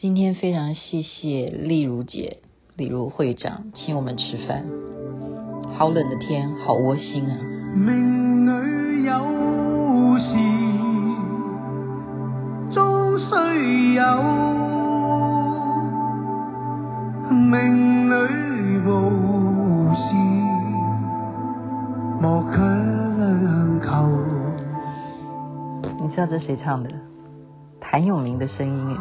今天非常谢谢丽如姐、丽如会长请我们吃饭。好冷的天，好窝心啊！命里有时终须有，命里无时莫强求。你知道这是谁唱的？谭咏麟的声音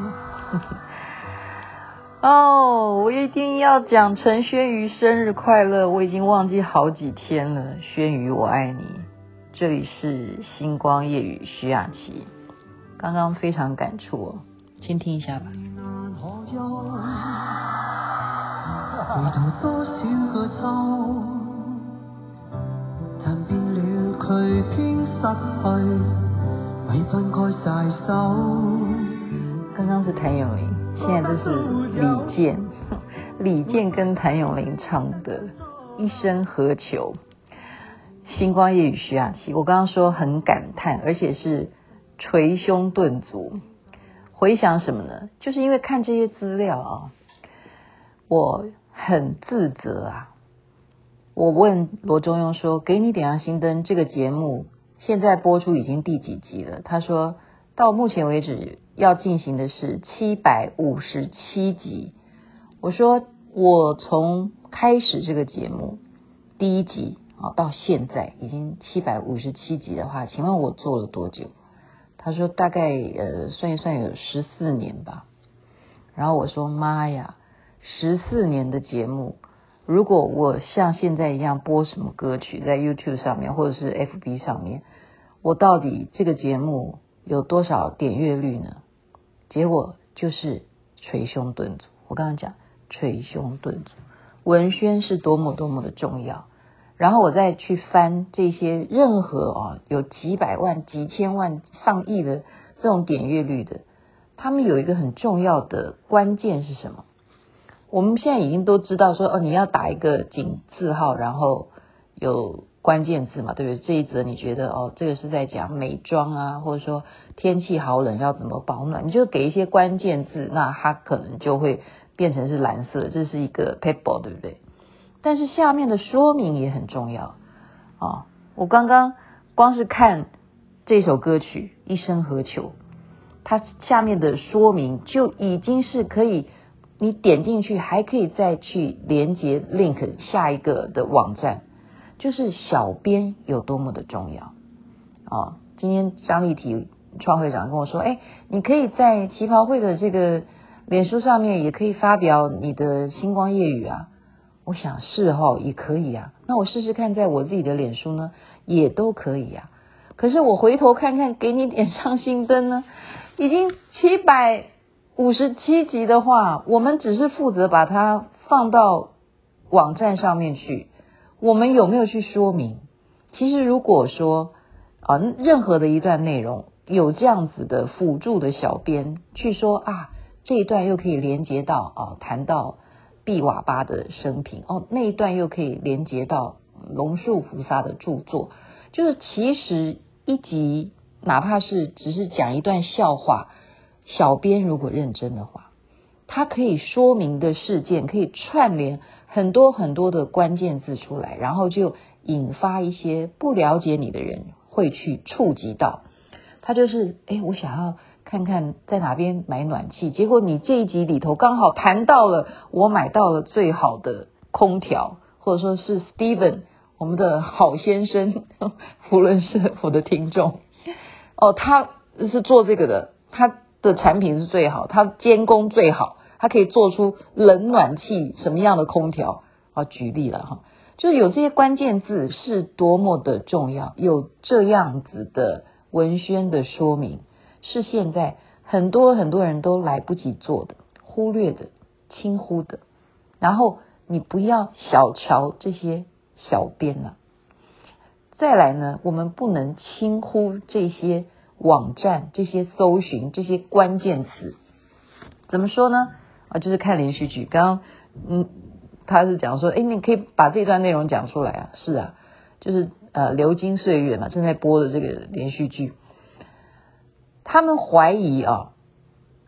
哦，我一定要讲陈轩瑜生日快乐！我已经忘记好几天了，轩瑜我爱你。这里是星光夜雨徐雅琪，刚刚非常感触哦，先听一下吧。刚刚是谭咏麟，现在这是李健，李健跟谭咏麟唱的《一生何求》。星光夜雨徐雅琪，我刚刚说很感叹，而且是捶胸顿足。回想什么呢？就是因为看这些资料啊，我很自责啊。我问罗中庸说：“给你点亮心灯这个节目现在播出已经第几集了？”他说到目前为止。要进行的是七百五十七集。我说我从开始这个节目第一集啊到现在已经七百五十七集的话，请问我做了多久？他说大概呃算一算有十四年吧。然后我说妈呀，十四年的节目，如果我像现在一样播什么歌曲在 YouTube 上面或者是 FB 上面，我到底这个节目有多少点阅率呢？结果就是捶胸顿足。我刚刚讲捶胸顿足，文宣是多么多么的重要。然后我再去翻这些任何啊有几百万、几千万、上亿的这种点阅率的，他们有一个很重要的关键是什么？我们现在已经都知道说哦，你要打一个井字号，然后有。关键字嘛，对不对？这一则你觉得哦，这个是在讲美妆啊，或者说天气好冷要怎么保暖，你就给一些关键字，那它可能就会变成是蓝色，这是一个 paper，对不对？但是下面的说明也很重要啊、我刚刚光是看这首歌曲《一生何求》，它下面的说明就已经是可以，你点进去还可以再去连接 link 下一个的网站。就是小编有多么的重要啊！今天张立体创会长跟我说：“哎，你可以在旗袍会的这个脸书上面也可以发表你的星光夜语啊。”我想是哈，也可以啊。那我试试看，在我自己的脸书呢，也都可以啊。可是我回头看看，给你点上心灯呢，已经七百五十七集的话，我们只是负责把它放到网站上面去。我们有没有去说明？其实如果说啊，任何的一段内容有这样子的辅助的小编去说啊，这一段又可以连接到啊，谈到毕瓦巴的生平哦，那一段又可以连接到龙树菩萨的著作，就是其实一集哪怕是只是讲一段笑话，小编如果认真的话。它可以说明的事件，可以串联很多很多的关键字出来，然后就引发一些不了解你的人会去触及到。他就是，诶，我想要看看在哪边买暖气，结果你这一集里头刚好谈到了我买到了最好的空调，或者说是 Steven 我们的好先生，无论是我的听众，哦，他是做这个的，他的产品是最好，它监工最好。它可以做出冷暖气什么样的空调啊？举例了哈，就是有这些关键字是多么的重要，有这样子的文宣的说明，是现在很多很多人都来不及做的、忽略的、轻忽的。然后你不要小瞧这些小编了。再来呢，我们不能轻忽这些网站、这些搜寻、这些关键词。怎么说呢？啊，就是看连续剧。刚刚，嗯，他是讲说，哎，你可以把这段内容讲出来啊。是啊，就是呃，流金岁月嘛，正在播的这个连续剧。他们怀疑啊，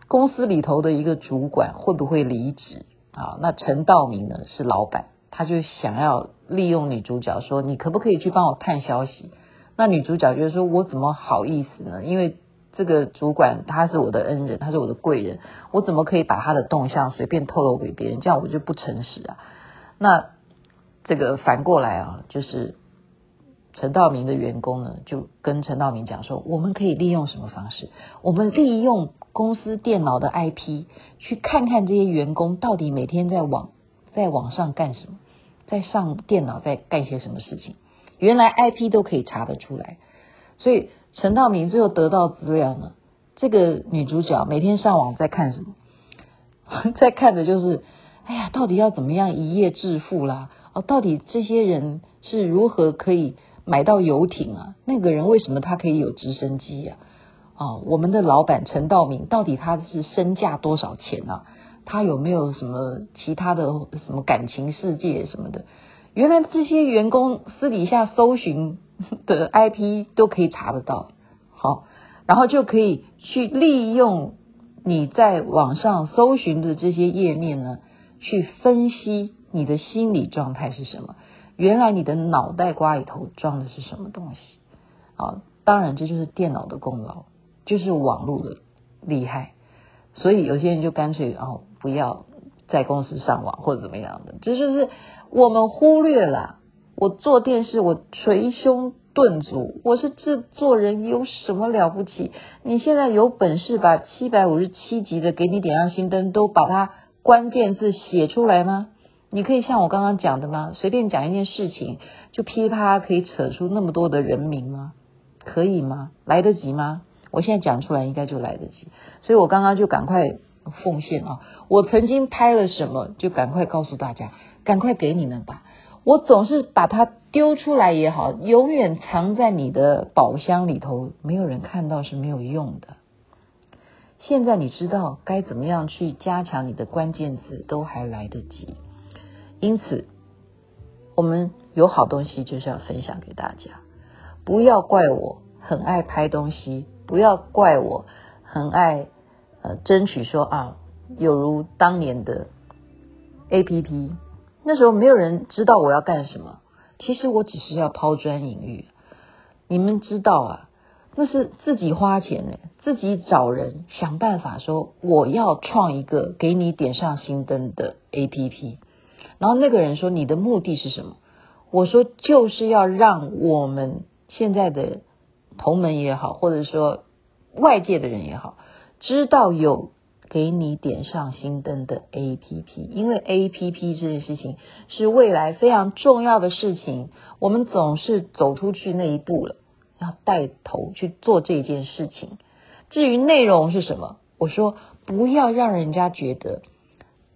公司里头的一个主管会不会离职啊？那陈道明呢是老板，他就想要利用女主角说，你可不可以去帮我探消息？那女主角就说，我怎么好意思呢？因为这个主管他是我的恩人，他是我的贵人，我怎么可以把他的动向随便透露给别人？这样我就不诚实啊。那这个反过来啊，就是。陈道明的员工呢，就跟陈道明讲说，我们可以利用什么方式？我们利用公司电脑的 IP，去看看这些员工到底每天在网在网上干什么，在上电脑在干些什么事情。原来 IP 都可以查得出来，所以陈道明最后得到资料呢，这个女主角每天上网在看什么？在看的就是，哎呀，到底要怎么样一夜致富啦？哦，到底这些人是如何可以？买到游艇啊，那个人为什么他可以有直升机呀？啊？哦，我们的老板陈道明到底他是身价多少钱啊？他有没有什么其他的什么感情世界什么的？原来这些员工私底下搜寻 的 IP 都可以查得到，好，然后就可以去利用你在网上搜寻的这些页面呢，去分析你的心理状态是什么。原来你的脑袋瓜里头装的是什么东西啊？当然这就是电脑的功劳，就是网络的厉害。所以有些人就干脆哦，不要在公司上网或者怎么样的。这就是我们忽略了。我做电视，我捶胸顿足，我是制作人，有什么了不起？你现在有本事把七百五十七集的《给你点亮心灯》都把它关键字写出来吗？你可以像我刚刚讲的吗？随便讲一件事情，就噼里啪啦可以扯出那么多的人名吗？可以吗？来得及吗？我现在讲出来应该就来得及，所以我刚刚就赶快奉献啊！我曾经拍了什么，就赶快告诉大家，赶快给你们吧。我总是把它丢出来也好，永远藏在你的宝箱里头，没有人看到是没有用的。现在你知道该怎么样去加强你的关键字，都还来得及。因此，我们有好东西就是要分享给大家。不要怪我很爱拍东西，不要怪我很爱呃争取说啊，有如当年的 APP，那时候没有人知道我要干什么。其实我只是要抛砖引玉。你们知道啊，那是自己花钱呢，自己找人想办法说我要创一个给你点上心灯的 APP。然后那个人说：“你的目的是什么？”我说：“就是要让我们现在的同门也好，或者说外界的人也好，知道有给你点上心灯的 APP，因为 APP 这件事情是未来非常重要的事情。我们总是走出去那一步了，要带头去做这件事情。至于内容是什么，我说不要让人家觉得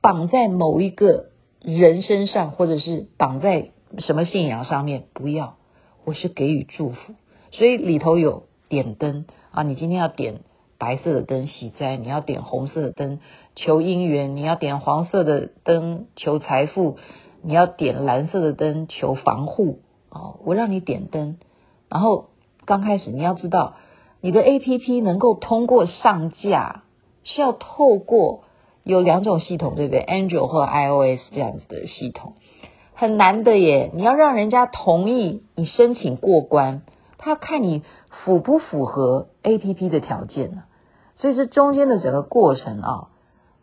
绑在某一个。”人身上，或者是绑在什么信仰上面，不要，我是给予祝福，所以里头有点灯啊，你今天要点白色的灯喜灾，你要点红色的灯求姻缘，你要点黄色的灯求财富，你要点蓝色的灯求防护啊，我让你点灯，然后刚开始你要知道，你的 APP 能够通过上架是要透过。有两种系统，对不对？Android 或 iOS 这样子的系统很难的耶。你要让人家同意你申请过关，他看你符不符合 APP 的条件呢。所以这中间的整个过程啊，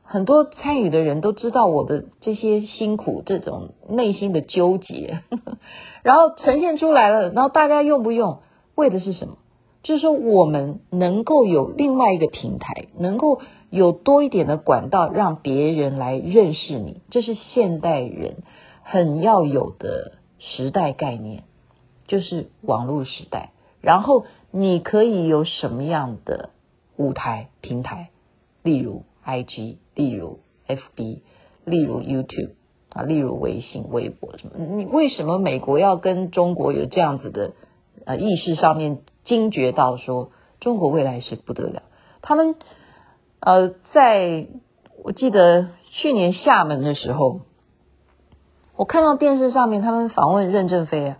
很多参与的人都知道我的这些辛苦，这种内心的纠结，然后呈现出来了。然后大家用不用，为的是什么？就是说，我们能够有另外一个平台，能够有多一点的管道，让别人来认识你，这是现代人很要有的时代概念，就是网络时代。然后你可以有什么样的舞台平台，例如 IG，例如 FB，例如 YouTube 啊，例如微信、微博什么？你为什么美国要跟中国有这样子的呃意识上面？惊觉到说，中国未来是不得了。他们呃，在我记得去年厦门的时候，我看到电视上面他们访问任正非啊，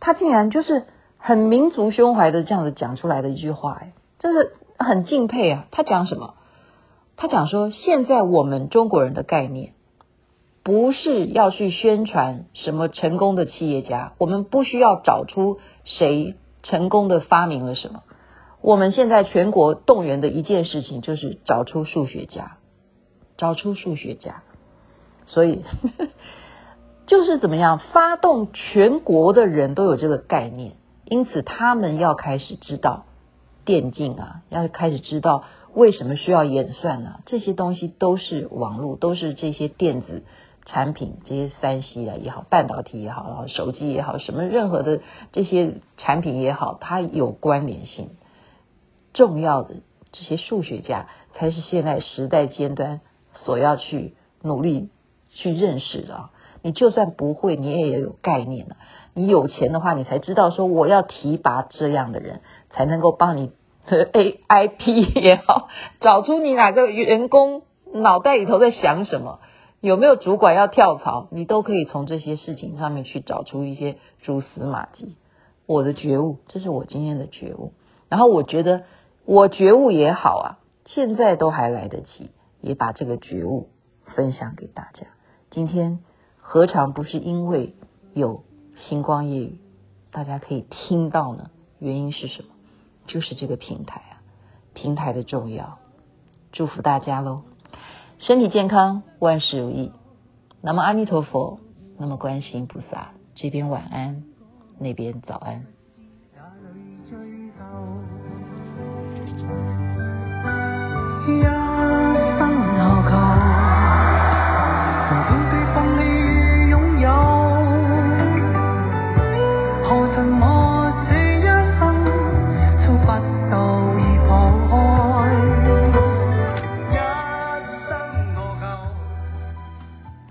他竟然就是很民族胸怀的这样子讲出来的一句话，哎，真是很敬佩啊。他讲什么？他讲说，现在我们中国人的概念，不是要去宣传什么成功的企业家，我们不需要找出谁成功的发明了什么。我们现在全国动员的一件事情，就是找出数学家，找出数学家。所以，就是怎么样发动全国的人都有这个概念，因此他们要开始知道电竞啊，要开始知道为什么需要演算啊，这些东西都是网络，都是这些电子产品，这些三 C 啊也好，半导体也好，然后手机也好，什么任何的这些产品也好，它有关联性。重要的这些数学家才是现在时代尖端所要去努力去认识的！你就算不会，你也要有概念了。你有钱的话，你才知道说我要提拔这样的人，才能够帮你的 A I P 也好，找出你哪个员工脑袋里头在想什么，有没有主管要跳槽，你都可以从这些事情上面去找出一些蛛丝马迹。我的觉悟，这是我今天的觉悟。然后我觉得。我觉悟也好啊，现在都还来得及，也把这个觉悟分享给大家。今天何尝不是因为有星光夜语，大家可以听到呢？原因是什么？就是这个平台啊，平台的重要。祝福大家喽，身体健康，万事如意。那么阿弥陀佛，那么观世音菩萨，这边晚安，那边早安。